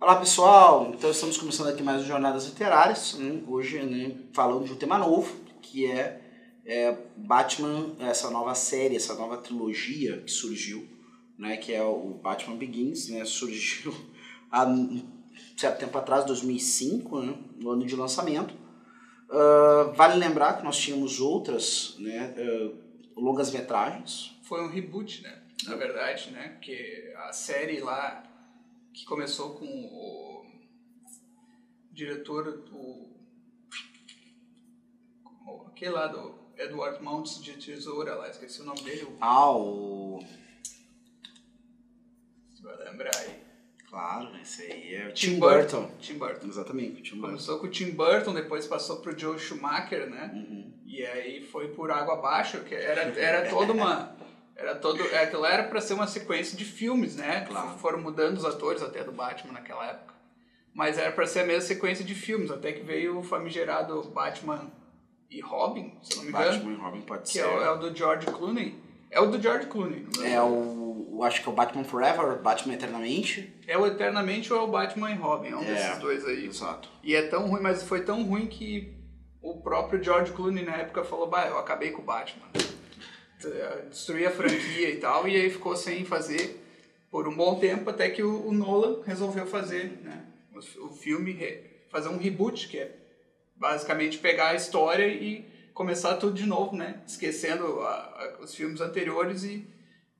Olá pessoal, então estamos começando aqui mais Jornadas Literárias, né? hoje né, falando de um tema novo, que é, é, Batman, essa nova série, essa nova trilogia que surgiu, né, que é o Batman Begins, né, surgiu há um certo tempo atrás, 2005, né, no ano de lançamento. Uh, vale lembrar que nós tínhamos outras né, uh, longas metragens. Foi um reboot, né, na verdade, né, porque a série lá que começou com o diretor do. aquele lá do Edward Mounts de Tesoura lá, esqueci o nome dele. Ah, o. Você vai lembrar aí. Claro, esse aí é o Tim, Tim, Burton. Burton. Tim Burton. Exatamente, Tim Burton. Começou com o Tim Burton, depois passou pro Joe Schumacher, né? Uhum. E aí foi por água abaixo, que era, era toda uma. Era todo, é, aquilo era para ser uma sequência de filmes, né? Claro. Foram mudando os atores até do Batman naquela época. Mas era para ser a mesma sequência de filmes, até que veio o famigerado Batman e Robin, se não me engano. Batman e Robin pode Que ser. é o, é o do George Clooney. É o do George Clooney. não É o. eu Acho que é o Batman Forever, Batman Eternamente. É o Eternamente ou é o Batman e Robin, é um É. desses dois aí. Exato. E é tão ruim, mas foi tão ruim que o próprio George Clooney na época falou, bah, eu acabei com o Batman. Destruí a franquia e tal, e aí ficou sem fazer por um bom tempo, até que o, o Nolan resolveu fazer né, o, o filme, re- fazer um reboot, que é basicamente pegar a história e começar tudo de novo, né? Esquecendo a- a- os filmes anteriores e,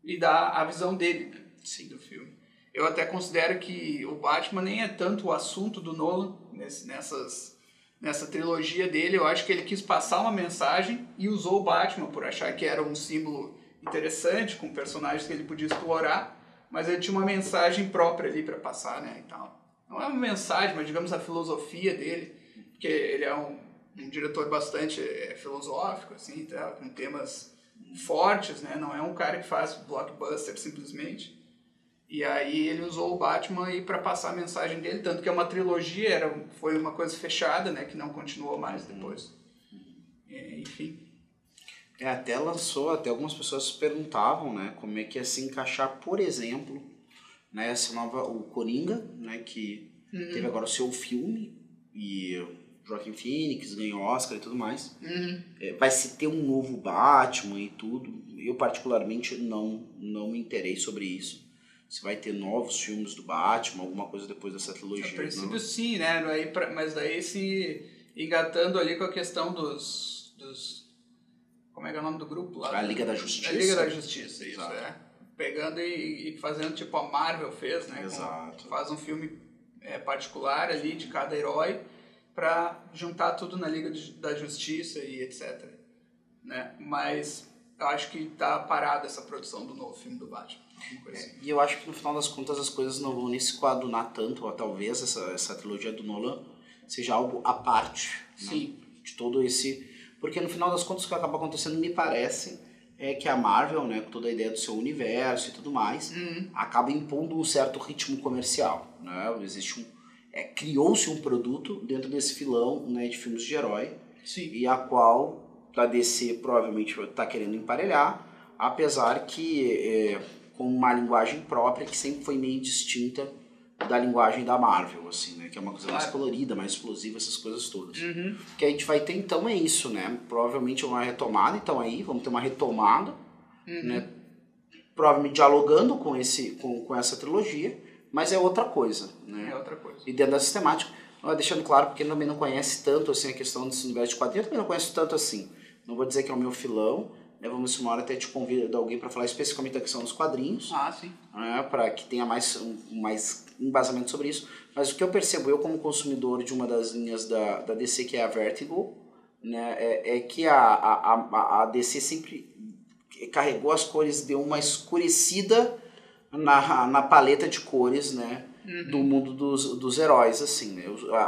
e dar a visão dele né, Sim. do filme. Eu até considero que o Batman nem é tanto o assunto do Nolan nesse- nessas, nessa trilogia dele. Eu acho que ele quis passar uma mensagem e usou o Batman por achar que era um símbolo interessante, com personagens que ele podia explorar, mas ele tinha uma mensagem própria ali para passar, né, e tal. Não é uma mensagem, mas digamos a filosofia dele, porque ele é um, um diretor bastante é, filosófico, assim, tá, com temas fortes, né? Não é um cara que faz blockbuster simplesmente. E aí ele usou o Batman aí para passar a mensagem dele, tanto que é uma trilogia, era, foi uma coisa fechada, né? Que não continuou mais depois. É, enfim. É, até lançou, até algumas pessoas se perguntavam, né, como é que ia se encaixar, por exemplo, né, essa nova, o Coringa, né, que Uhum. teve agora o seu filme, e o Joaquin Phoenix ganhou Oscar e tudo mais. Uhum. É, vai se ter um novo Batman e tudo. Eu particularmente não, não me interei sobre isso. Se vai ter novos filmes do Batman, alguma coisa depois dessa A trilogia. princípio não. sim, né? Aí, pra- mas daí se engatando ali com a questão dos, dos. Como é que é o nome do grupo lá? A Liga da Justiça. A Liga da Justiça, isso, Exato. é. Pegando e, e fazendo tipo a Marvel fez, né? com- Exato. faz um filme é, particular ali de cada herói pra juntar tudo na Liga de- da Justiça e etc. Né? Mas eu acho que tá parada essa produção do novo filme do Batman. Assim. E eu acho que no final das contas as coisas não vão nem se coadunar tanto, ou talvez essa, essa trilogia do Nolan seja algo à parte né, de todo esse. Porque no final das contas o que acaba acontecendo, me parece, é que a Marvel, né, com toda a ideia do seu universo e tudo mais, Uhum. acaba impondo um certo ritmo comercial. Né? Existe um, é, Criou-se um produto dentro desse filão né, de filmes de herói Sim. e a qual a DC provavelmente está querendo emparelhar, apesar que é, com uma linguagem própria que sempre foi meio distinta da linguagem da Marvel, assim, né? Que é uma coisa mais colorida, mais explosiva, essas coisas todas. Uhum. Que a gente vai ter então é isso, né? Provavelmente uma retomada, então aí vamos ter uma retomada, Uhum. né? Provavelmente dialogando com esse, com, com essa trilogia, mas é outra coisa, né? É outra coisa. e dentro dessa temática. ó, Deixando claro, porque também não conhece tanto assim a questão desse universo de quadrinhos, eu também não conheço tanto assim. Não vou dizer que é o meu filão, né? vamos uma hora até te convido alguém para falar especificamente da questão dos quadrinhos, Ah, sim. né? para que tenha mais, um, mais embasamento sobre isso. Mas o que eu percebo, eu como consumidor de uma das linhas da, da DC, que é a Vertigo, né? é, é que a, a, a, a DC sempre carregou as cores, deu uma escurecida na, na paleta de cores, né? do mundo dos, dos heróis, assim, né?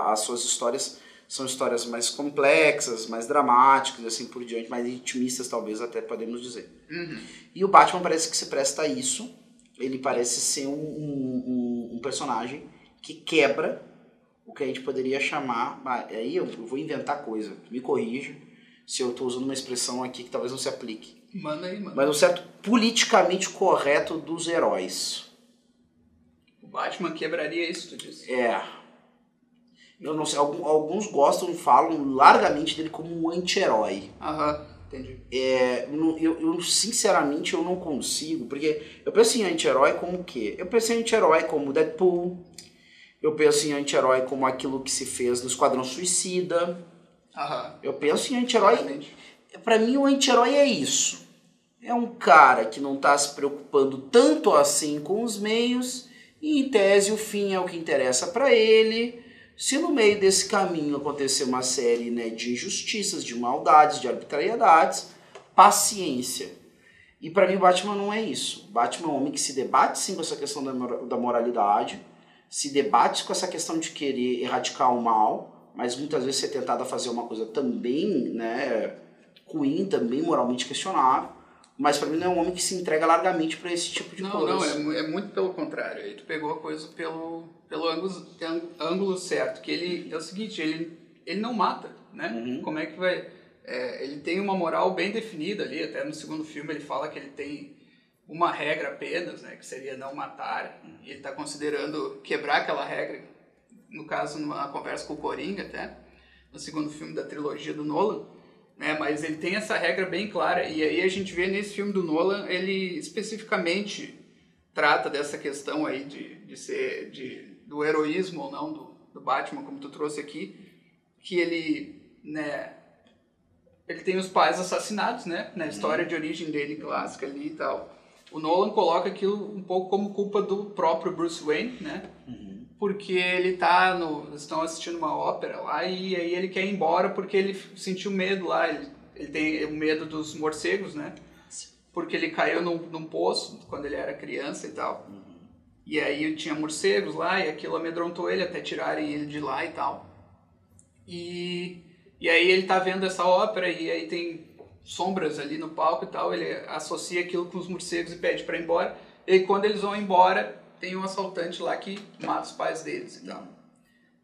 As suas histórias são histórias mais complexas, mais dramáticas, assim por diante, mais intimistas, talvez até podemos dizer. Uhum. E o Batman parece que se presta a isso. Ele parece ser um, um, um- um personagem que quebra o que a gente poderia chamar. ah, Aí eu eu vou inventar coisa, me corrija se eu estou usando uma expressão aqui que talvez não se aplique. Manda aí, manda. Mas um certo politicamente correto dos heróis. O Batman quebraria isso, tu disse? É. Eu não sei, alguns gostam e falam largamente dele como um anti-herói. Aham, entendi. É, eu, eu, sinceramente, eu não consigo, porque eu penso em anti-herói como o quê? Eu penso em anti-herói como Deadpool, eu penso em anti-herói como aquilo que se fez no Esquadrão Suicida. Aham. Eu penso em anti-herói... Pra mim, o anti-herói é isso. É um cara que não tá se preocupando tanto assim com os meios e, em tese, o fim é o que interessa para ele se no meio desse caminho acontecer uma série né, de injustiças, de maldades, de arbitrariedades, paciência. E para mim Batman não é isso. Batman é um homem que se debate sim com essa questão da moralidade, se debate com essa questão de querer erradicar o mal, mas muitas vezes ser tentado a fazer uma coisa também né, ruim, também moralmente questionável. Mas para mim não é um homem que se entrega largamente para esse tipo de não, coisa. Não, é, é muito pelo contrário. Aí tu pegou a coisa pelo, pelo ângulo, ângulo certo. Que ele é o seguinte, ele, ele não mata, né? Uhum. Como é que vai... É, ele tem uma moral bem definida ali, até no segundo filme ele fala que ele tem uma regra apenas, né? Que seria não matar. E ele está considerando quebrar aquela regra, no caso, numa conversa com o Coringa até, no segundo filme da trilogia do Nolan né? Mas ele tem essa regra bem clara e aí a gente vê nesse filme do Nolan ele especificamente trata dessa questão aí de, de ser de, do heroísmo ou não do, do Batman como tu trouxe aqui que ele né ele tem os pais assassinados né na história de origem dele clássica ali e tal o Nolan coloca aquilo um pouco como culpa do próprio Bruce Wayne né uhum porque ele tá no. estão assistindo uma ópera lá e aí ele quer ir embora porque ele sentiu medo lá. Ele, ele tem o medo dos morcegos, né? Porque ele caiu num, num poço quando ele era criança e tal. Uhum. E aí tinha morcegos lá e aquilo amedrontou ele até tirarem ele de lá e tal. E, e aí ele tá vendo essa ópera e aí tem sombras ali no palco e tal. Ele associa aquilo com os morcegos e pede para ir embora. E quando eles vão embora, tem um assaltante lá que mata os pais deles e tal.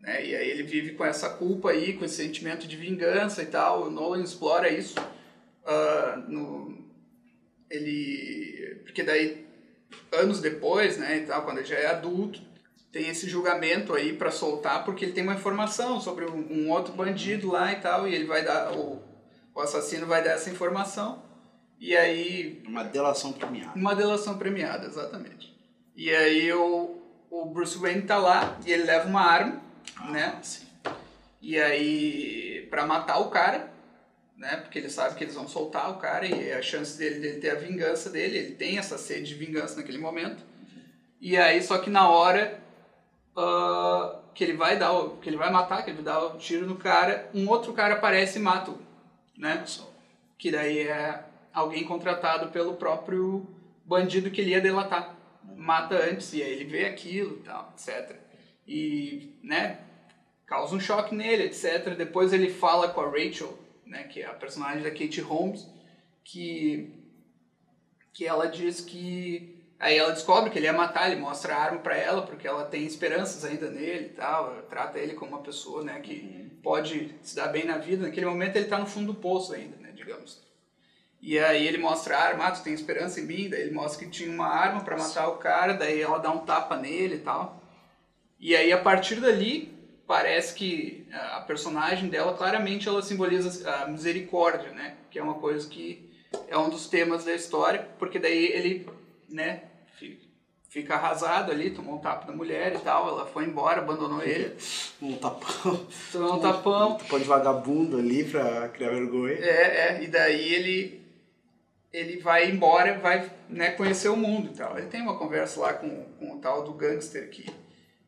Né? E aí ele vive com essa culpa aí, com esse sentimento de vingança e tal. O Nolan explora isso. Uh, no, ele, porque daí, anos depois, né, e tal, quando ele já é adulto, tem esse julgamento aí para soltar, porque ele tem uma informação sobre um, um, outro bandido lá e tal, e ele vai dar, o, o assassino vai dar essa informação, e aí... Uma delação premiada. Uma delação premiada, exatamente. E aí o, o Bruce Wayne tá lá e ele leva uma arma, ah, né? Sim. E aí, pra matar o cara, né? Porque ele sabe que eles vão soltar o cara e a chance dele, dele ter a vingança dele, ele tem essa sede de vingança naquele momento. E aí, só que na hora uh, que ele vai dar, o, que ele vai matar, que ele vai dar o tiro no cara, um outro cara aparece e mata o, né? Que daí é alguém contratado pelo próprio bandido que ele ia delatar mata antes e aí ele vê aquilo e tal, etc. E, né, causa um choque nele, etc. Depois ele fala com a Rachel, né, que é a personagem da Kate Holmes, que que ela diz que aí ela descobre que ele ia matar, ele mostra a arma para ela porque ela tem esperanças ainda nele e tal, trata ele como uma pessoa, né, que uhum. pode se dar bem na vida. Naquele momento ele tá no fundo do poço ainda, né, digamos. E aí ele mostra a arma, ah, tu tem esperança em mim? Daí ele mostra que tinha uma arma para matar o cara, daí ela dá um tapa nele e tal. E aí a partir dali, parece que a personagem dela, claramente ela simboliza a misericórdia, né? Que é uma coisa que é um dos temas da história, porque daí ele, né, fica arrasado ali, tomou um tapa da mulher e tal, ela foi embora, abandonou ele. Um tapão. Tomou um tapão. Um tapão de vagabundo ali pra criar vergonha. É, é, e daí ele ele vai embora, vai né, conhecer o mundo e tal. Ele tem uma conversa lá com, com o tal do gangster que,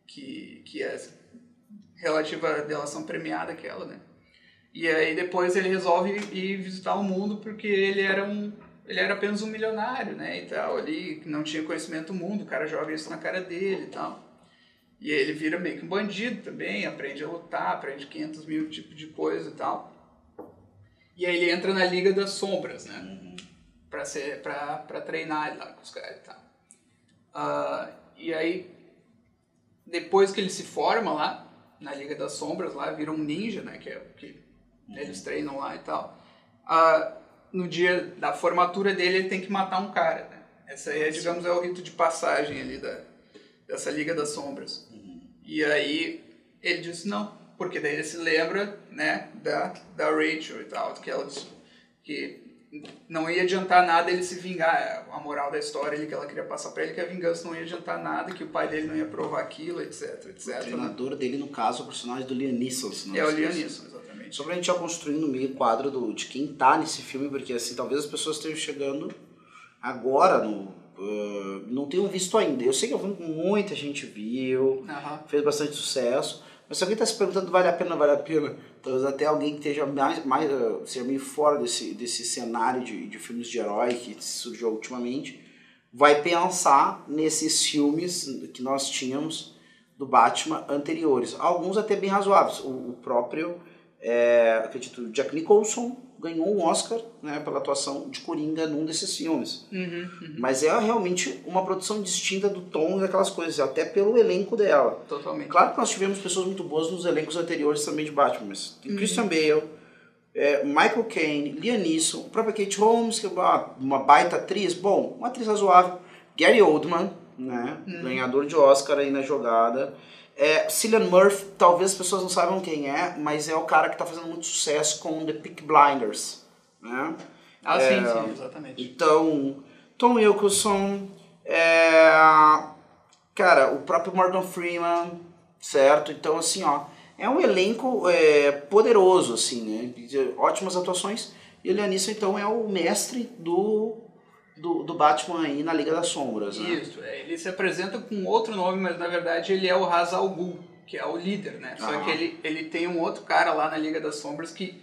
que, que é relativa à delação premiada aquela, né? E aí depois ele resolve ir visitar o mundo porque ele era um ele era apenas um milionário, né, e tal, ali, não tinha conhecimento do mundo, o cara joga isso na cara dele e tal. E aí ele vira meio que um bandido também, aprende a lutar, aprende 500 mil tipos de coisa e tal. E aí ele entra na Liga das Sombras, né? Uhum para ser para treinar lá com os caras e tal. Uh, e aí depois que ele se forma lá na Liga das Sombras lá vira um ninja, né, que é que uhum. eles treinam lá e tal. Uh, no dia da formatura dele ele tem que matar um cara, né? Essa aí é, digamos, é o rito de passagem ali da, dessa Liga das Sombras. E aí ele disse não, porque daí ele se lembra, né, da, da Rachel e tal, que ela disse que não ia adiantar nada ele se vingar. A moral da história ele, que ela queria passar para ele que a vingança não ia adiantar nada, que o pai dele não ia provar aquilo, etc, etc. O né? treinador dele, no caso, é o personagem do Liam Neeson. se não É o Liam. Neeson, exatamente. Só pra gente já construindo meio quadro do, de quem tá nesse filme, porque assim, talvez as pessoas estejam chegando agora no. ah, não tenham visto ainda. Eu sei que é um filme que muita gente viu, Aham. fez bastante sucesso. Mas se alguém está se perguntando vale a pena, vale a pena, talvez até alguém que esteja mais, mais ah, seja meio fora desse, desse cenário de, de filmes de herói que surgiu ultimamente, vai pensar nesses filmes que nós tínhamos do Batman anteriores. Alguns até bem razoáveis. O, o próprio, é, acredito, Jack Nicholson ganhou um Oscar né, pela atuação de Coringa num desses filmes. Uhum, Mas é realmente uma produção distinta do tom daquelas coisas, até pelo elenco dela. Totalmente. Claro que nós tivemos pessoas muito boas nos elencos anteriores também de Batman, mas tem Christian Bale, é, Michael Caine, Liam Neeson, a própria Kate Holmes, que é uma, uma baita atriz, bom, uma atriz razoável, Gary Oldman, né, ganhador de Oscar aí na jogada, é, Cillian Murphy, talvez as pessoas não saibam quem é, mas é o cara que está fazendo muito sucesso com The Peak Blinders, né, Ah, É, sim, sim, exatamente. então, Tom Wilkinson, é, cara, o próprio Morgan Freeman, certo? Então, assim, ó, é um elenco é, poderoso, assim, né? Ótimas atuações. E o Leonisson, então, é o mestre do, do, do Batman aí na Liga das Sombras, né? Isso, é, ele se apresenta com outro nome, mas na verdade ele é o Ra's al Ghul, que é o líder, né? Só Aham. que ele, ele tem um outro cara lá na Liga das Sombras que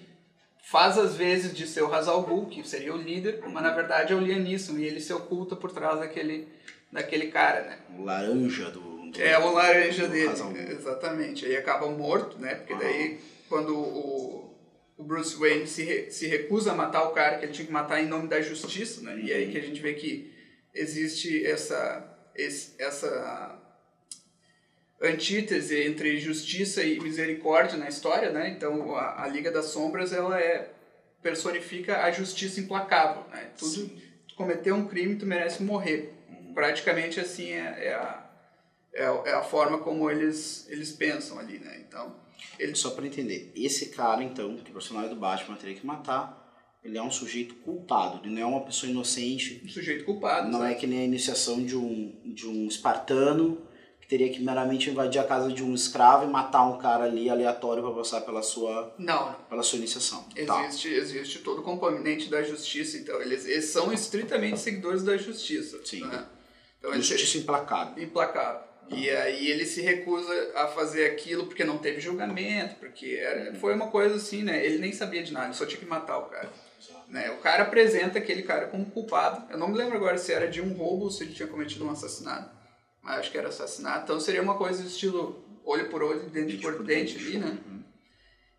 faz as vezes de ser o Ra's al Ghul, que seria o líder, mas na verdade é o Liam Neeson, e ele se oculta por trás daquele, daquele cara, né? O laranja do... do É o laranja do dele, exatamente. Aí acaba morto, né? Porque daí quando o, o Bruce Wayne se, re- se recusa a matar o cara que ele tinha que matar em nome da justiça, né? E aí que a gente vê que existe essa esse- essa antítese entre justiça e misericórdia na história, né? Então a, a Liga das Sombras ela é personifica a justiça implacável, né? Tudo tu cometeu um crime, tu merece morrer. Praticamente assim é, é a é, a- é a forma como eles eles pensam ali, né? Então ele Só pra entender, esse cara, então, que o personagem do Batman teria que matar, ele é um sujeito culpado, ele não é uma pessoa inocente, um sujeito culpado, Não sabe? é que nem a iniciação de um, de um espartano que teria que meramente invadir a casa de um escravo e matar um cara ali aleatório para passar pela sua, Não, pela sua iniciação. Tá. Existe, existe todo o componente da justiça, então eles, eles são estritamente seguidores da justiça. Sim. Né? Então eles Justiça implacável. implacável. E aí ele se recusa a fazer aquilo porque não teve julgamento, porque era, foi uma coisa assim, né? Ele nem sabia de nada, ele só tinha que matar o cara. Né? O cara apresenta aquele cara como culpado. Eu não me lembro agora se era de um roubo ou se ele tinha cometido um assassinato. Mas acho que era assassinato. Então seria uma coisa estilo olho por olho, dente por dente ali, né?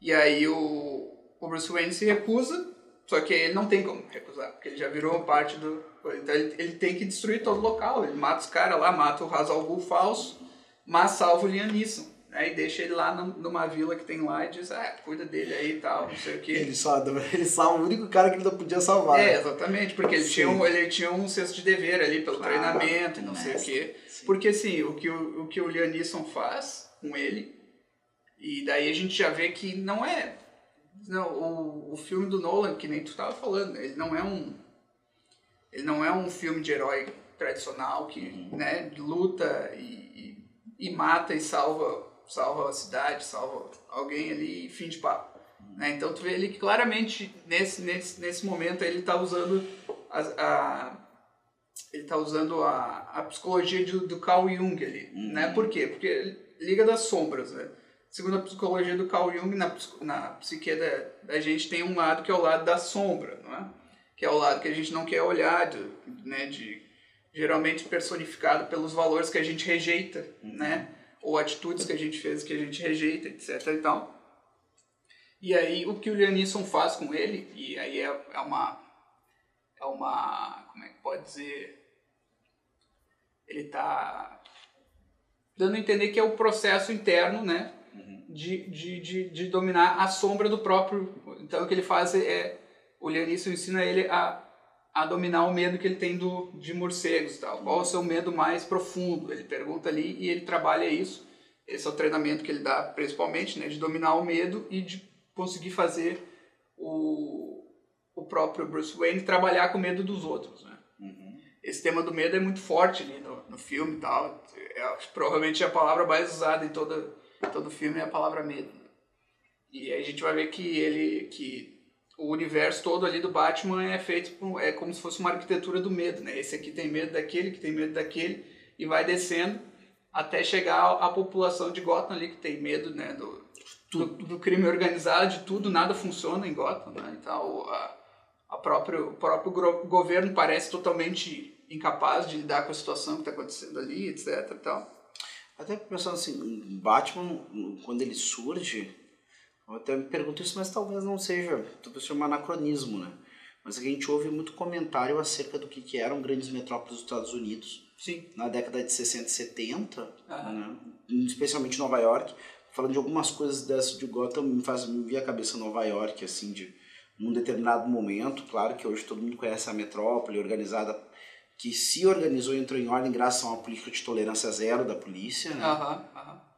E aí o, o Bruce Wayne se recusa, só que ele não tem como recusar, porque ele já virou parte do. Então ele, tem que destruir todo o local. Ele mata os caras lá, mata o Ra's al Ghul falso, mas salva o Liam Neeson. Né? E deixa ele lá num- numa vila que tem lá e diz, ah, cuida dele aí e tal, não sei o quê. Ele só, ele salva o único cara que ele não podia salvar. É, exatamente, porque ele Sim. tinha, um, ele tinha um senso de dever ali pelo Claro, treinamento e não sei o quê. sim. Porque assim, o que o, o que o Liam Neeson faz com ele, e daí a gente já vê que não é. Não, o, o filme do Nolan, que nem tu estava falando, ele não é um. Ele não é um filme de herói tradicional que Uhum. né, luta e, e, e mata e salva, salva a cidade, salva alguém ali e fim de papo. Né? Então tu vê ali que claramente nesse, nesse, nesse momento ele está usando a, a- ele tá usando a, a psicologia do, do Carl Jung ali, né? Por quê? Porque Liga das Sombras, né? Segundo a psicologia do Carl Jung, na, na psique da, da gente tem um lado que é o lado da sombra, não é? Que é o lado que a gente não quer olhar, de, né? De, geralmente personificado pelos valores que a gente rejeita, né? Ou atitudes que a gente fez que a gente rejeita, etc e tal. E aí o que o Liam Neeson faz com ele, e aí é, é uma é uma como é que pode dizer ele tá dando a entender que é o processo interno, né, de, de, de, de dominar a sombra do próprio. Então o que ele faz é o Neeson ensina ele a a dominar o medo que ele tem do, de morcegos tal. Qual é o seu medo mais profundo? Ele pergunta ali e ele trabalha isso. Esse é o treinamento que ele dá, principalmente, né, de dominar o medo e de conseguir fazer o, o próprio Bruce Wayne trabalhar com o medo dos outros. Né? Uhum. Esse tema do medo é muito forte ali no, no filme e tal. É, provavelmente a palavra mais usada em todo, todo filme é a palavra medo. E aí a gente vai ver que ele que o universo todo ali do Batman é feito por, é como se fosse uma arquitetura do medo, né? Esse aqui tem medo daquele, que tem medo daquele e vai descendo até chegar à população de Gotham ali que tem medo, né, do, do, do crime organizado, de tudo, nada funciona em Gotham, né? Então a, a próprio, o próprio governo parece totalmente incapaz de lidar com a situação que está acontecendo ali, etc. Então, até pensando assim, Batman, quando ele surge, eu até me pergunto isso, mas talvez não seja, talvez seja um anacronismo, né? Mas a gente ouve muito comentário acerca do que, que eram grandes metrópoles dos Estados Unidos Sim. na década de 60 e 70, né? especialmente Nova York. Falando de algumas coisas dessas de Gotham, me faz me vir a cabeça Nova York, assim, de num determinado momento. Claro que hoje todo mundo conhece a metrópole organizada, que se organizou e entrou em ordem graças a uma política de tolerância zero da polícia, né?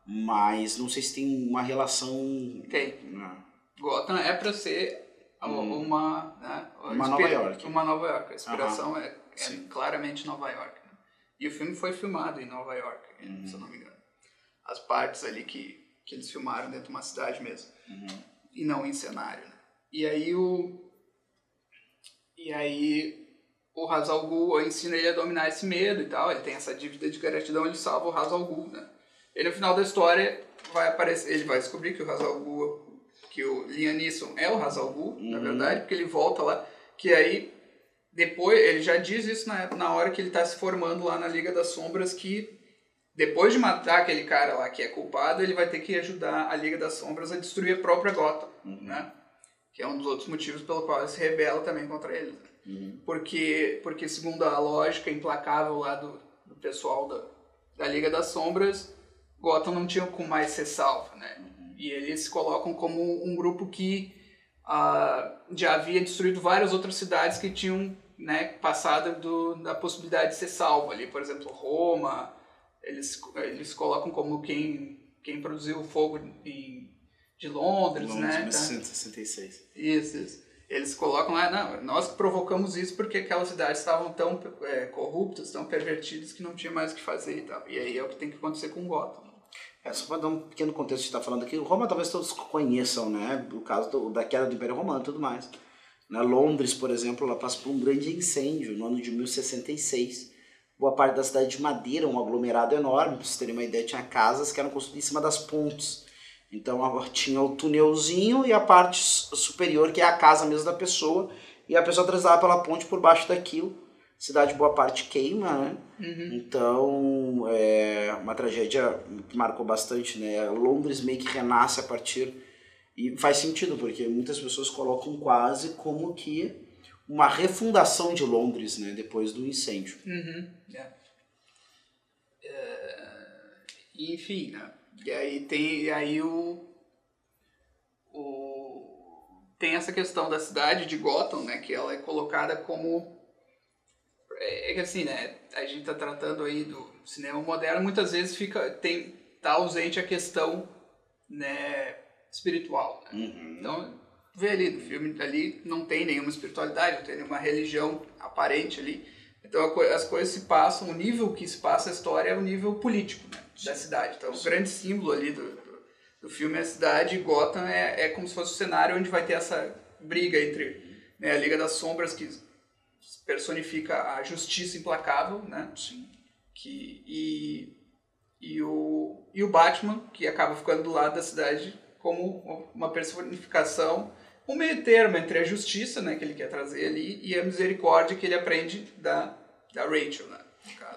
Mas não sei se tem uma relação. Tem. Né? Gotham é para ser hum. uma. Né, uma Nova York. Uma Nova York. A inspiração é, é claramente Nova York. Né? E o filme foi filmado em Nova York, uhum. se eu não me engano. As partes ali que, que eles filmaram dentro de uma cidade mesmo. Uhum. E não em cenário. Né? E aí o. E aí o Hazal Ghul ensina ele a dominar esse medo e tal. Ele tem essa dívida de gratidão, ele salva o Hazal Ghul, né? E no final da história vai aparecer, ele vai descobrir que o Hazal que o Liam Neeson é o Hazal uhum. na verdade, porque ele volta lá, que aí depois ele já diz isso na, na hora que ele está se formando lá na Liga das Sombras que depois de matar aquele cara lá que é culpado, ele vai ter que ajudar a Liga das Sombras a destruir a própria Gotham, uhum. né? Que é um dos outros motivos pelo qual ele se rebela também contra eles. Uhum. Porque, porque segundo a lógica implacável lá do, do pessoal da, da Liga das Sombras, Gotham não tinha como mais ser salvo, né? Uhum. E eles se colocam como um grupo que uh, já havia destruído várias outras cidades que tinham né, passado do, da possibilidade de ser salvo ali. Por exemplo, Roma, eles, eles colocam como quem, quem produziu o fogo em, de Londres, Londres né? 1966. Tá? Isso, isso. Eles colocam lá, não, nós provocamos isso porque aquelas cidades estavam tão é, corruptas, tão pervertidas que não tinha mais o que fazer e tal. E aí é o que tem que acontecer com Gotham. É, só para dar um pequeno contexto que está falando aqui, Roma talvez todos conheçam, né? O caso do, da queda do Império Romano e tudo mais. Né, Londres, por exemplo, ela passa por um grande incêndio no ano de 1066. Boa parte da cidade de Madeira, um aglomerado enorme, para vocês terem uma ideia, tinha casas que eram construídas em cima das pontes. Então tinha o túnelzinho e a parte superior, que é a casa mesmo da pessoa, e a pessoa transitava pela ponte por baixo daquilo cidade boa parte queima, né? Uhum. Então, é uma tragédia que marcou bastante, né? Londres meio que renasce a partir e faz sentido porque muitas pessoas colocam quase como que uma refundação de Londres, né? Depois do incêndio. Uhum. Yeah. É. é, enfim, né? E aí tem e aí o, o tem essa questão da cidade de Gotham, né? Que ela é colocada como é, é que assim, né, a gente está tratando aí do cinema moderno, muitas vezes fica tem tá ausente a questão, né, espiritual. Né? Uhum. Então, vê ali no filme ali não tem nenhuma espiritualidade, não tem nenhuma religião aparente ali. Então as coisas se passam, o nível que se passa a história é o nível político né, da cidade. Então o grande símbolo ali do, do, do, filme é a cidade, Gotham é, é como se fosse o cenário onde vai ter essa briga entre né, a Liga das Sombras, que personifica a justiça implacável, né? Sim. Que, e, e, o, e o Batman, que acaba ficando do lado da cidade como uma personificação, um meio termo entre a justiça, né, que ele quer trazer ali, e a misericórdia que ele aprende da, da Rachel, né?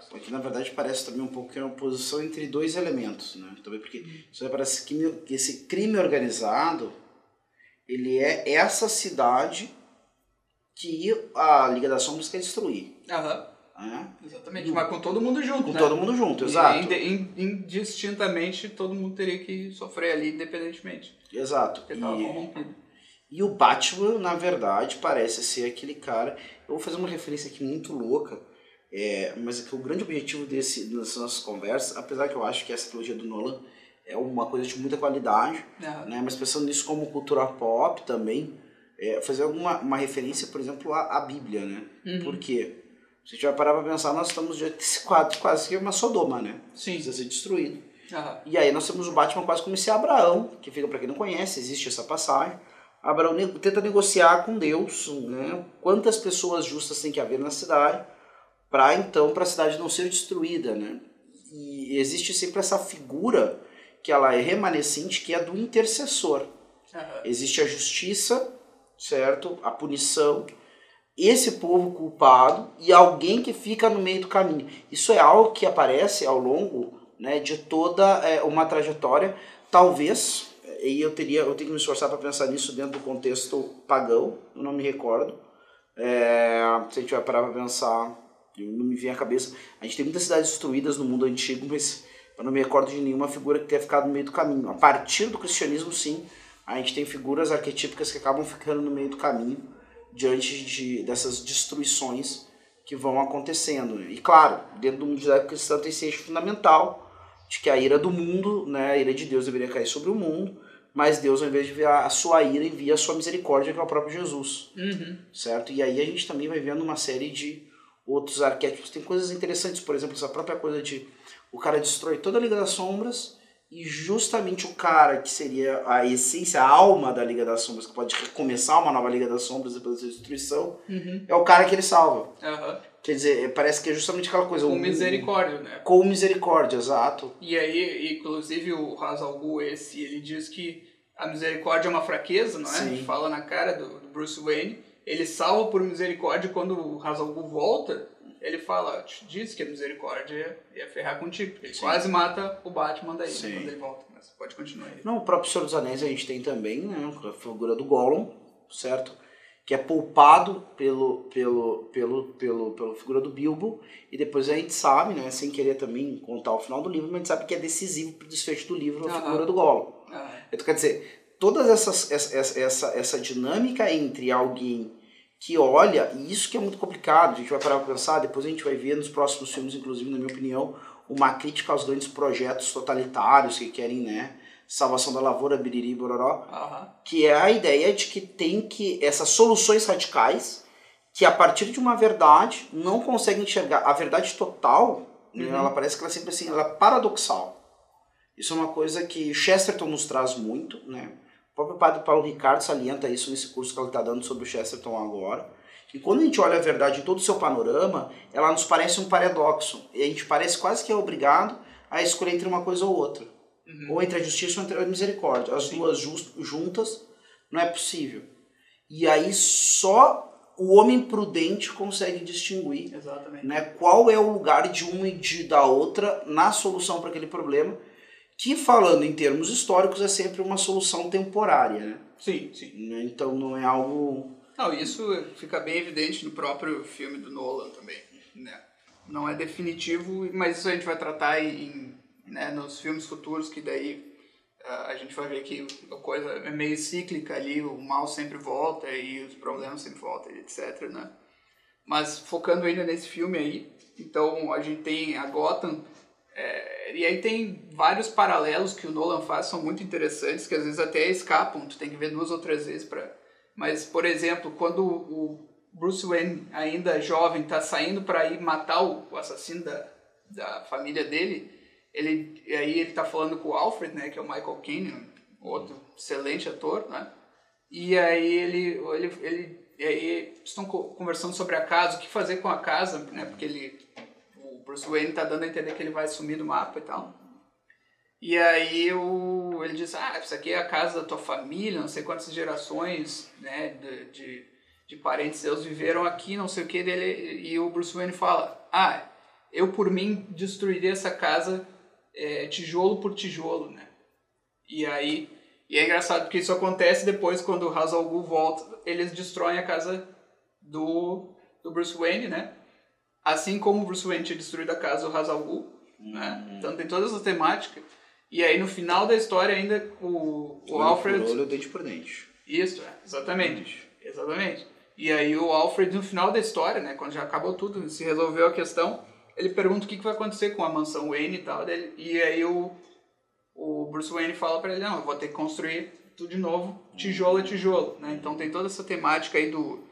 Porque na verdade parece também um pouco que é uma posição entre dois elementos, né? Também porque isso parece que esse crime organizado ele é essa cidade que a Liga das Sombras quer destruir. Aham. É? Exatamente, mas com todo mundo junto, com né? todo mundo junto, exato. Indistintamente, todo mundo teria que sofrer ali, independentemente. Exato. E, E o Batman, na verdade, parece ser aquele cara. Eu vou fazer uma referência aqui muito louca, é, mas é que o grande objetivo desse, dessas nossas conversas, apesar que eu acho que essa trilogia do Nolan é uma coisa de muita qualidade, Aham. né, mas pensando nisso como cultura pop também, é, fazer alguma uma referência, por exemplo, à, à Bíblia, né? Uhum. Por quê? Se a gente vai parar pra pensar, nós estamos diante desse quadro quase que uma Sodoma, né? Sim. Precisa ser destruído. Aham. E aí nós temos o Batman quase como esse Abraão, que fica para quem não conhece, existe essa passagem. Abraão tenta negociar com Deus, né? Quantas pessoas justas tem que haver na cidade para então para a cidade não ser destruída, né? E existe sempre essa figura que ela é remanescente, que é do intercessor. Aham. Existe a justiça, certo? A punição, esse povo culpado e alguém que fica no meio do caminho. Isso é algo que aparece ao longo né, de toda é, uma trajetória. Talvez, e eu teria, eu tenho que me esforçar para pensar nisso dentro do contexto pagão, eu não me recordo. É, se a gente vai parar para pensar, não me vem à cabeça. A gente tem muitas cidades destruídas no mundo antigo, mas eu não me recordo de nenhuma figura que tenha ficado no meio do caminho. A partir do cristianismo, sim, a gente tem figuras arquetípicas que acabam ficando no meio do caminho diante de, dessas destruições que vão acontecendo. E claro, dentro do mundo judaico-cristão tem esse eixo fundamental de que a ira do mundo, né, a ira de Deus deveria cair sobre o mundo, mas Deus, ao invés de enviar a sua ira, envia a sua misericórdia, que é o próprio Jesus Uhum. certo? E aí a gente também vai vendo uma série de outros arquétipos. Tem coisas interessantes, por exemplo, essa própria coisa de o cara destrói toda a Liga das Sombras e justamente o cara que seria a essência, a alma da Liga das Sombras, que pode recomeçar uma nova Liga das Sombras depois da destruição, Uhum. é o cara que ele salva. Aham. Quer dizer, é- parece que é justamente aquela coisa... Com misericórdia, né? Com misericórdia, exato. E aí, inclusive, o Hazal Gu, esse, ele diz que a misericórdia é uma fraqueza, não é? Sim. Fala na cara do, do Bruce Wayne. Ele salva por misericórdia quando o Hazal Gu volta, ele fala, "Te disse que a misericórdia ia ferrar contigo. Ele Sim. quase mata o Batman daí, né, quando ele volta. Mas pode continuar aí. No próprio Senhor dos Anéis a gente tem também né, a figura do Gollum, certo? Que é poupado pelo, pelo, pelo, pelo, pela figura do Bilbo. E depois a gente sabe, né, sem querer também contar o final do livro, mas a gente sabe que é decisivo para o desfecho do livro a Aham. figura do Gollum. Ah, Então, quer dizer, todas essas essa, essa, essa, essa dinâmica entre alguém que olha, e isso que é muito complicado, a gente vai parar para pensar, depois a gente vai ver nos próximos filmes, inclusive, na minha opinião, uma crítica aos grandes projetos totalitários que querem, né, salvação da lavoura, biriri, bororó, aham. que é a ideia de que tem que essas soluções radicais que a partir de uma verdade não conseguem enxergar a verdade total, Uhum. ela parece que ela é sempre assim, ela é paradoxal. Isso é uma coisa que Chesterton nos traz muito, né? O próprio padre Paulo Ricardo salienta isso nesse curso que ele está dando sobre o Chesterton agora. E quando a gente olha a verdade em todo o seu panorama, ela nos parece um paradoxo. E a gente parece quase que é obrigado a escolher entre uma coisa ou outra. Uhum. Ou entre a justiça ou entre a misericórdia. As Sim. duas juntas não é possível. E aí só o homem prudente consegue distinguir Exatamente. né, qual é o lugar de uma e de, da outra na solução para aquele problema, que falando em termos históricos é sempre uma solução temporária. Né? Sim, sim. Né, Então não é algo. Não, isso fica bem evidente no próprio filme do Nolan também, né? Não é definitivo, mas isso a gente vai tratar em, né, nos filmes futuros, que daí ah, a gente vai ver que a coisa é meio cíclica ali, o mal sempre volta e os problemas sempre voltam, e etc, né? Mas focando ainda nesse filme aí, então a gente tem a Gotham, é, e aí tem vários paralelos que o Nolan faz, são muito interessantes, que às vezes até escapam, tu tem que ver duas ou três vezes para mas, por exemplo, quando o Bruce Wayne, ainda jovem, está saindo para ir matar o, assassino da, da família dele, ele, e aí ele está falando com o Alfred, né, que é o Michael Caine, outro excelente ator, né? E aí ele, ele, ele e aí estão co- conversando sobre a casa, o que fazer com a casa, né? Porque ele, Bruce Wayne está dando a entender que ele vai sumir do mapa e tal. E aí o, ele diz, ah, isso aqui é a casa da tua família, não sei quantas gerações, né, de, de, de parentes seus viveram aqui, não sei o que. E o Bruce Wayne fala, ah, eu por mim destruiria essa casa é, tijolo por tijolo, né? E aí, e é engraçado porque isso acontece depois quando o Ra's al Ghul volta, eles destroem a casa do, do Bruce Wayne, né? Assim como o Bruce Wayne tinha destruído a casa do Ra's al Ghul, né? Então tem toda essa temática. E aí no final da história ainda o, o Olho Alfred por olho, dente por dente. Isso, é, exatamente. Exatamente. E aí o Alfred, no final da história, né, quando já acabou tudo, se resolveu a questão, ele pergunta o que, que vai acontecer com a mansão Wayne e tal, dele, e aí o, o Bruce Wayne fala para ele, não, eu vou ter que construir tudo de novo, tijolo a tijolo, né? Então tem toda essa temática aí do,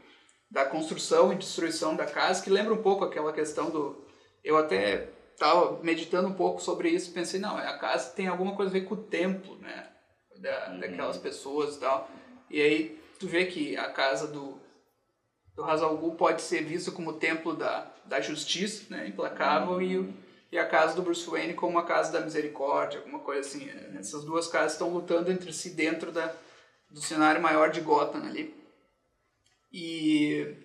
da construção e destruição da casa, que lembra um pouco aquela questão do... Eu até estava meditando um pouco sobre isso, pensei, não, a casa tem alguma coisa a ver com o templo, né? Da, uhum. Daquelas pessoas e tal. E aí tu vê que a casa do, do Hazal Ghul pode ser vista como o templo da, da justiça, né? Implacável, uhum. e, e a casa do Bruce Wayne como a casa da misericórdia, alguma coisa assim. Essas duas casas estão lutando entre si dentro da, do cenário maior de Gotham ali. E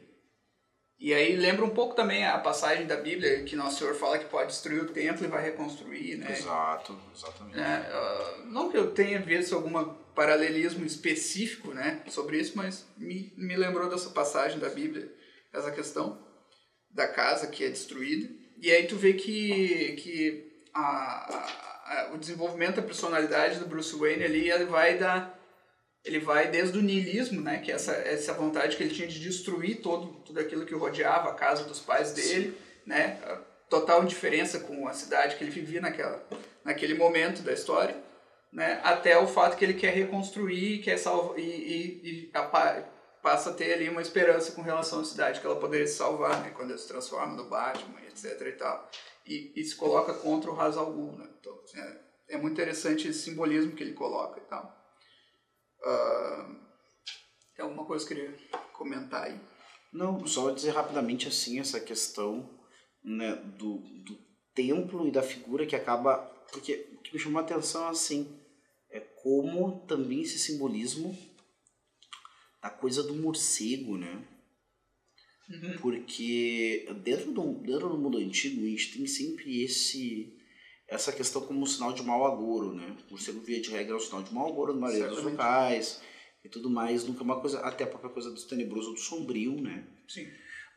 e aí lembra um pouco também a passagem da Bíblia que Nosso Senhor fala que pode destruir o templo e vai reconstruir, né? Exato, exatamente. É, não que eu tenha visto algum paralelismo específico, né, sobre isso, mas me, me lembrou dessa passagem da Bíblia, essa questão da casa que é destruída. E aí tu vê que, que a, a, a o desenvolvimento da personalidade do Bruce Wayne ali vai dar ele vai desde o niilismo, né, que é essa essa vontade que ele tinha de destruir todo tudo aquilo que rodeava a casa dos pais dele, né, a total indiferença com a cidade que ele vivia naquela naquele momento da história, né, até o fato que ele quer reconstruir, quer salvar e, e, e a, passa a ter ali uma esperança com relação à cidade que ela poderia se salvar, né, quando ele se transforma no Batman, etc e tal, e, e se coloca contra o Ra's al Ghul, né, então, é, é muito interessante esse simbolismo que ele coloca e tal. Uh, tem alguma coisa que eu queria comentar aí? Não, só dizer rapidamente assim essa questão né, do, do templo e da figura que acaba. Porque o que me chamou a atenção assim é como também esse simbolismo da coisa do morcego, né? Uhum. Porque dentro do, dentro do mundo antigo a gente tem sempre esse essa questão como um sinal de mau agouro, né? O morcego via de regra é um sinal de mau agouro na maioria dos locais e tudo mais, nunca é uma coisa, até a própria coisa do tenebroso, do sombrio, né? Sim.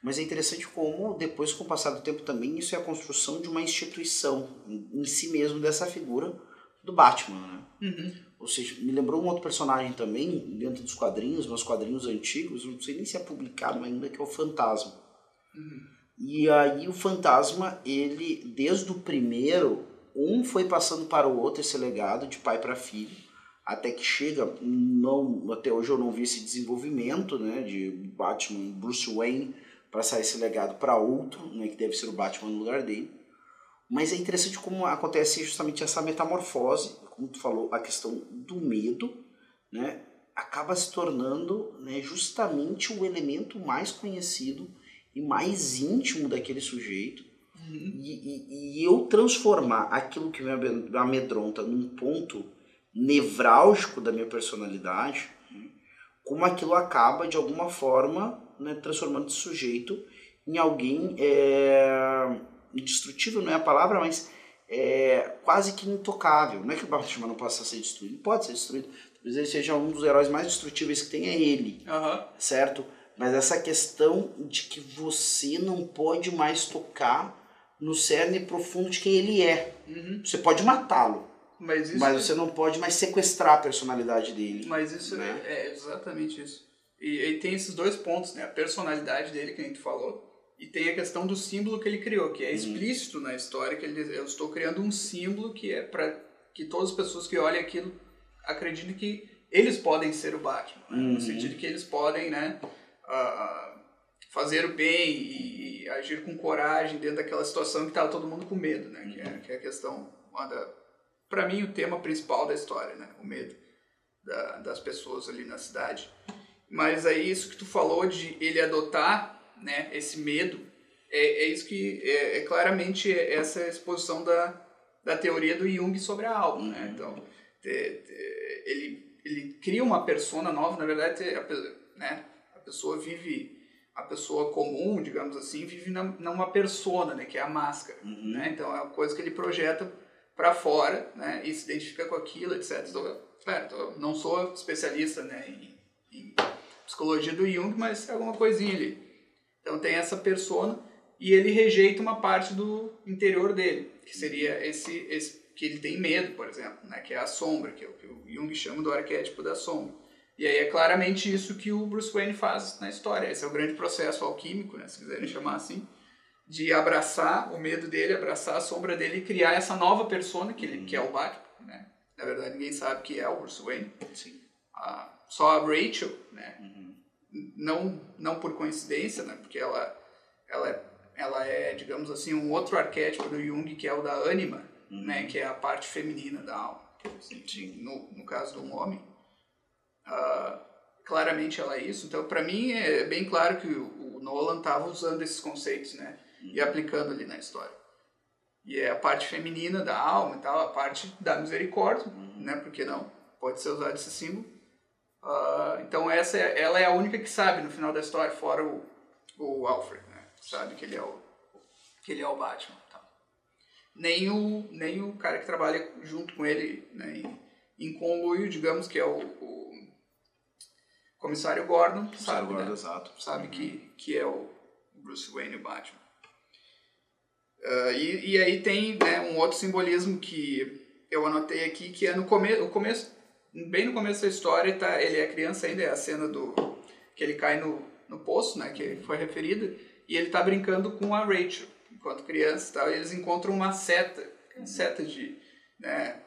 Mas é interessante como depois com o passar do tempo também isso é a construção de uma instituição em si mesmo dessa figura do Batman, né? Uhum. Ou seja, me lembrou um outro personagem também dentro dos quadrinhos, meus quadrinhos antigos, não sei nem se é publicado ainda, que é o Fantasma. Uhum. E aí o Fantasma, ele desde o primeiro um foi passando para o outro esse legado de pai para filho, até que chega, não, até hoje eu não vi esse desenvolvimento, né, de Batman, Bruce Wayne, passar esse legado para outro, né, que deve ser o Batman no lugar dele. Mas é interessante como acontece justamente essa metamorfose, como tu falou, a questão do medo, né, acaba se tornando né, justamente o elemento mais conhecido e mais íntimo daquele sujeito, Uhum. E, e, e, eu transformar aquilo que me amedronta num ponto nevrálgico da minha personalidade, né, como aquilo acaba de alguma forma né, transformando esse sujeito em alguém é, indestrutível, não é a palavra, mas é, quase que intocável. Não é que o Batman não possa ser destruído, ele pode ser destruído. Talvez ele seja um dos heróis mais destrutíveis que tem, é ele, uhum. certo? Mas essa questão de que você não pode mais tocar no cerne profundo de quem ele é. Uhum. Você pode matá-lo, mas, isso mas você não pode mais sequestrar a personalidade dele. Mas isso né? é, é, exatamente isso. E, e, tem esses dois pontos, né? A personalidade dele, que a gente falou, e tem a questão do símbolo que ele criou, que é uhum. explícito na história, que ele diz, eu estou criando um símbolo que é para que todas as pessoas que olhem aquilo acreditem que eles podem ser o Batman, né? uhum. no sentido que eles podem, né, uh, fazer o bem e, e, agir com coragem dentro daquela situação que estava todo mundo com medo, né? Que, é, que é a questão, para mim, o tema principal da história, né? O medo da, das pessoas ali na cidade. Mas aí isso que tu falou de ele adotar, né? Esse medo, é, é isso que é, é claramente essa exposição da, da teoria do Jung sobre a alma, né? Então, te, te, ele ele cria uma persona nova, na verdade, a, né? A pessoa vive a pessoa comum, digamos assim, vive na, numa persona, né, que é a máscara, uhum. né? Então é uma coisa que ele projeta para fora, né, e se identifica com aquilo, etc. Então, não sou especialista, né, em, em, psicologia do Jung, mas é alguma coisinha ali. Então tem essa persona e ele rejeita uma parte do interior dele, que seria esse, esse que ele tem medo, por exemplo, né, que é a sombra, que é o que o Jung chama do arquétipo da sombra. E aí é claramente isso que o Bruce Wayne faz na história. Esse é o grande processo alquímico, né, se quiserem chamar assim, de abraçar o medo dele, abraçar a sombra dele e criar essa nova persona que, ele, que é o Batman. Né? Na verdade, ninguém sabe que é o Bruce Wayne. Sim. Ah, só a Rachel, né? Não, não por coincidência, né? Porque ela, ela, é, ela é, digamos assim, um outro arquétipo do Jung, que é o da ânima, né? Que é a parte feminina da alma. No, no caso de um homem. Ah, claramente ela é isso. Então, para mim, é bem claro que o, o Nolan estava usando esses conceitos, né? E aplicando ali na história. E é a parte feminina da alma e tal, a parte da misericórdia, né? Porque não? Pode ser usado esse símbolo. Ah, então essa é, ela é a única que sabe no final da história, fora o, o Alfred, né? Sabe que ele é o, que ele é o Batman. Nem, o, nem o cara que trabalha junto com ele né? em, em conluio, digamos, que é o, o comissário Gordon, sabe, Agora, né? exato. sabe que, que é o Bruce Wayne e o Batman. Ah, e, e aí tem né, um outro simbolismo que eu anotei aqui, que é no come o começo, bem no começo da história, tá, ele é criança ainda, é a cena do que ele cai no, no poço, né, que foi referida, e ele tá brincando com a Rachel, enquanto criança e tal, e eles encontram uma seta, uma seta de, né,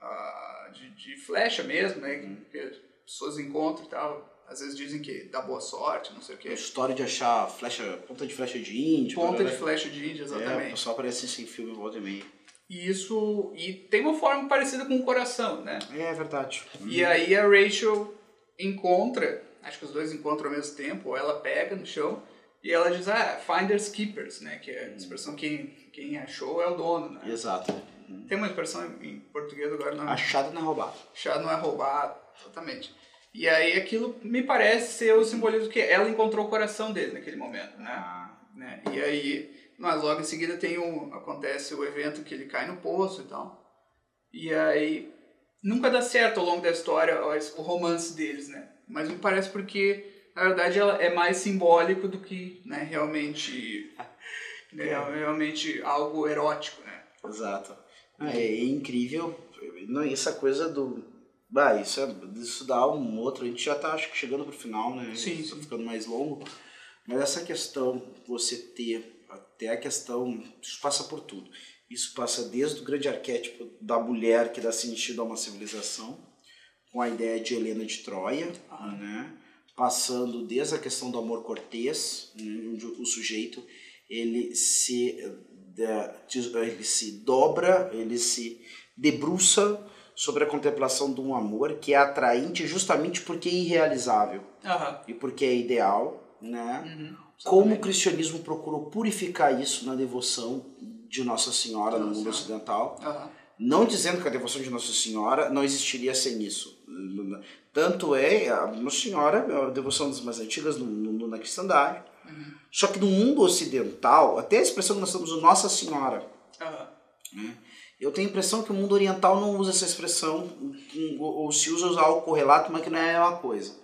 ah, de, de flecha mesmo, né, que as pessoas encontram e tal, às vezes dizem que dá boa sorte, não sei o A quê. história de achar flecha, ponta de flecha de índio. Ponta de flecha de índia, É, o exatamente. pessoal aparece assim em filme volta e meia. E isso. E tem uma forma parecida com o coração, né? É verdade. E aí a Rachel encontra, acho que os dois encontram ao mesmo tempo, ou ela pega no chão e ela diz, ah, finders keepers, né? Que é a expressão quem, quem achou é o dono, né? Exato. Tem uma expressão em português agora não. Achado não é roubado. Achado não é roubado, exatamente. E aí aquilo me parece ser o simbolismo que ela encontrou o coração dele naquele momento, né? Ah, né? E aí, mas logo em seguida tem um, acontece o evento que ele cai no poço e tal. E aí, nunca dá certo ao longo da história o romance deles, né? Mas me parece porque, na verdade, ela é mais simbólico do que né, realmente, né, realmente algo erótico, né? exato. É, é incrível. Não, essa coisa do. Bah, isso, é, isso dá um outro. A gente já tá acho que chegando pro final, né? Sim, Tá ficando mais longo. Mas essa questão, você ter até a questão. Isso passa por tudo. Isso passa desde o grande arquétipo da mulher que dá sentido a uma civilização, com a ideia de Helena de Troia, né? passando desde a questão do amor cortês, né? onde o sujeito ele se, eh, ele se dobra, ele se debruça sobre a contemplação de um amor que é atraente justamente porque é irrealizável Aham. e porque é ideal, né? Uhum. Como o cristianismo procurou purificar isso na devoção de Nossa Senhora no Nossa mundo Senhora. ocidental, Aham. não dizendo que a devoção de Nossa Senhora não existiria sem isso. Tanto é a Nossa Senhora, a devoção das mais antigas no, no- na cristandade. Só que no mundo ocidental, até a expressão que nós temos Nossa Senhora, né? Eu tenho a impressão que o mundo oriental não usa essa expressão, ou se usa algo correlato, mas que não é a mesma coisa.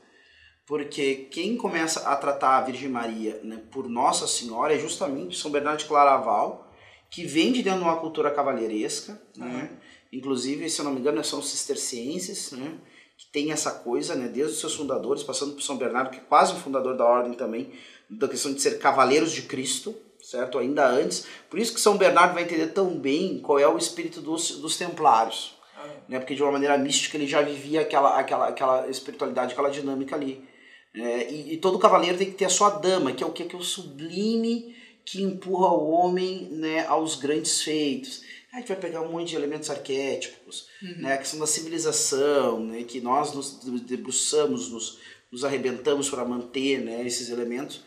Porque quem começa a tratar a Virgem Maria né, por Nossa Senhora é justamente São Bernardo de Claraval, que vem de dentro de uma cultura cavalheiresca, né? inclusive, se eu não me engano, são os cistercienses, né? que tem essa coisa, né, desde os seus fundadores, passando por São Bernardo, que é quase um fundador da ordem também, da questão de ser cavaleiros de Cristo, certo? Ainda antes. Por isso que São Bernardo vai entender tão bem qual é o espírito dos, dos templários, Aham. né? Porque de uma maneira mística ele já vivia aquela, aquela, aquela espiritualidade, aquela dinâmica ali. É, e, e todo cavaleiro tem que ter a sua dama, que é o que? Que é o sublime que empurra o homem né, aos grandes feitos. A gente vai pegar um monte de elementos arquétipos, né, a questão da civilização, né, que nós nos debruçamos, nos, nos arrebentamos para manter né, esses elementos,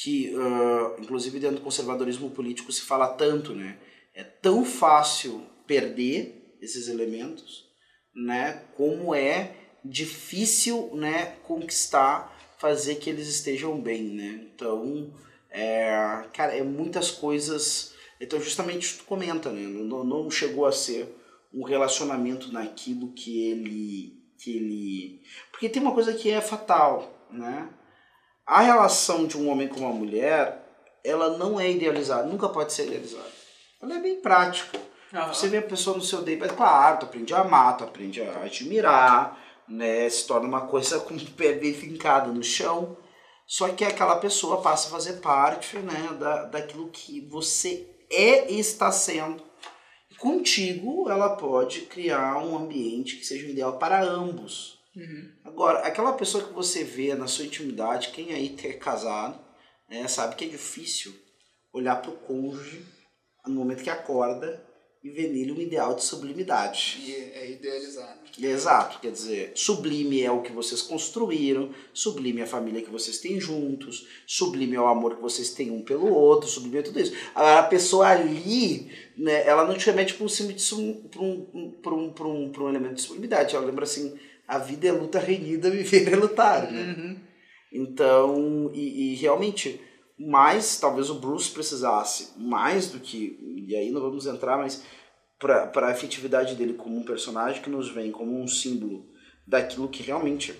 que ah, inclusive dentro do conservadorismo político se fala tanto, né? É tão fácil perder esses elementos, né? Como é difícil, né? Conquistar, fazer que eles estejam bem, né? Então, é, cara, é muitas coisas. Então, justamente tu comenta, né? Não, não chegou a ser um relacionamento naquilo que ele, que ele, porque tem uma coisa que é fatal, né? A relação de um homem com uma mulher, ela não é idealizada, nunca pode ser idealizada. Ela é bem prática. Aham. Você vê a pessoa no seu day, mas claro, tu aprende a amar, tu aprende a admirar, né, se torna uma coisa com o pé bem fincado no chão. Só que aquela pessoa passa a fazer parte né, da, daquilo que você é e está sendo. Contigo, ela pode criar um ambiente que seja ideal para ambos. Uhum. Agora, aquela pessoa que você vê na sua intimidade, quem aí é casado, né, sabe que é difícil olhar para o cônjuge no momento que acorda e ver nele um ideal de sublimidade. E é idealizar. Né? Exato, quer dizer, sublime é o que vocês construíram, sublime é a família que vocês têm juntos, sublime é o amor que vocês têm um pelo outro, sublime é tudo isso. A pessoa ali, né, ela não te remete para um, um, um, um, para um elemento de sublimidade, ela lembra assim, a vida é luta renhida, viver é lutar, né? Uhum. Então, e, e realmente, mais talvez o Bruce precisasse, mais do que, e aí não vamos entrar, mas para a efetividade dele como um personagem que nos vem como um símbolo daquilo que realmente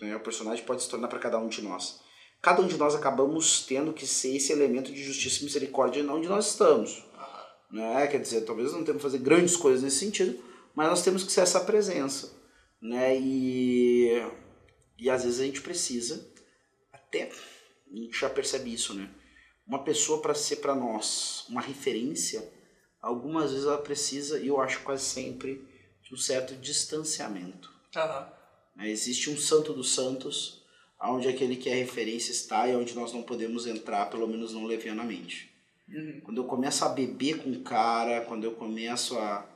né, o personagem pode se tornar para cada um de nós. Cada um de nós acabamos tendo que ser esse elemento de justiça e misericórdia onde nós estamos. Né? Quer dizer, talvez não temos que fazer grandes coisas nesse sentido, mas nós temos que ser essa presença. Né? E, e às vezes a gente precisa, até a gente já percebe isso, né? Uma pessoa para ser para nós uma referência, algumas vezes ela precisa, e eu acho quase sempre, de um certo distanciamento. Uhum. Existe um santo dos santos, onde aquele que é referência está e onde nós não podemos entrar, pelo menos não levianamente. Uhum. Quando eu começo a beber com o cara, quando eu começo a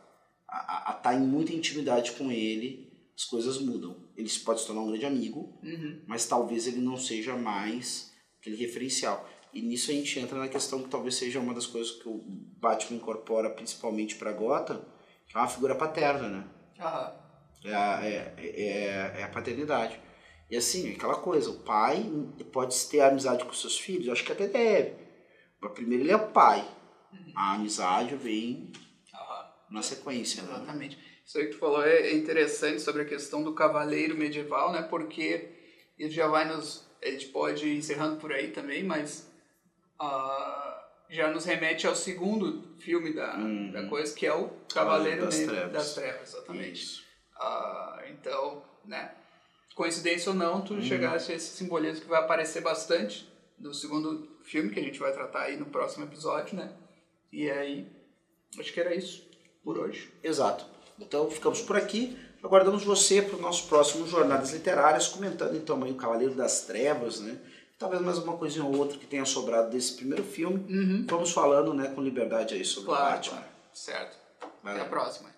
estar tá em muita intimidade com ele, as coisas mudam. Ele pode se tornar um grande amigo, uhum. mas talvez ele não seja mais aquele referencial. E nisso a gente entra na questão que talvez seja uma das coisas que o Batman incorpora principalmente para Gotham, que é uma figura paterna, né? Uhum. É, a, é, é, é, a paternidade. E assim, aquela coisa, o pai pode ter amizade com seus filhos, acho que até deve. Mas primeiro ele é o pai. A amizade vem uhum. na sequência. Né? Isso aí que tu falou é interessante sobre a questão do cavaleiro medieval, né? Porque ele já vai nos a gente pode ir encerrando por aí também, mas uh, já nos remete ao segundo filme da, uhum. da coisa, que é o Cavaleiro, das, Trevas. das Trevas. exatamente. Uh, então, né, coincidência ou não, tu uhum. chegaste a esse simbolismo que vai aparecer bastante no segundo filme, que a gente vai tratar aí no próximo episódio, né? E aí, acho que era isso por hoje. Exato. Então, ficamos por aqui. Aguardamos você para o nosso próximo Jornadas Literárias, comentando então aí o Cavaleiro das Trevas, né? Talvez mais uma coisinha ou outra que tenha sobrado desse primeiro filme. Uhum. Vamos falando né, com liberdade aí sobre claro, o Batman. Claro. Certo. Até a próxima.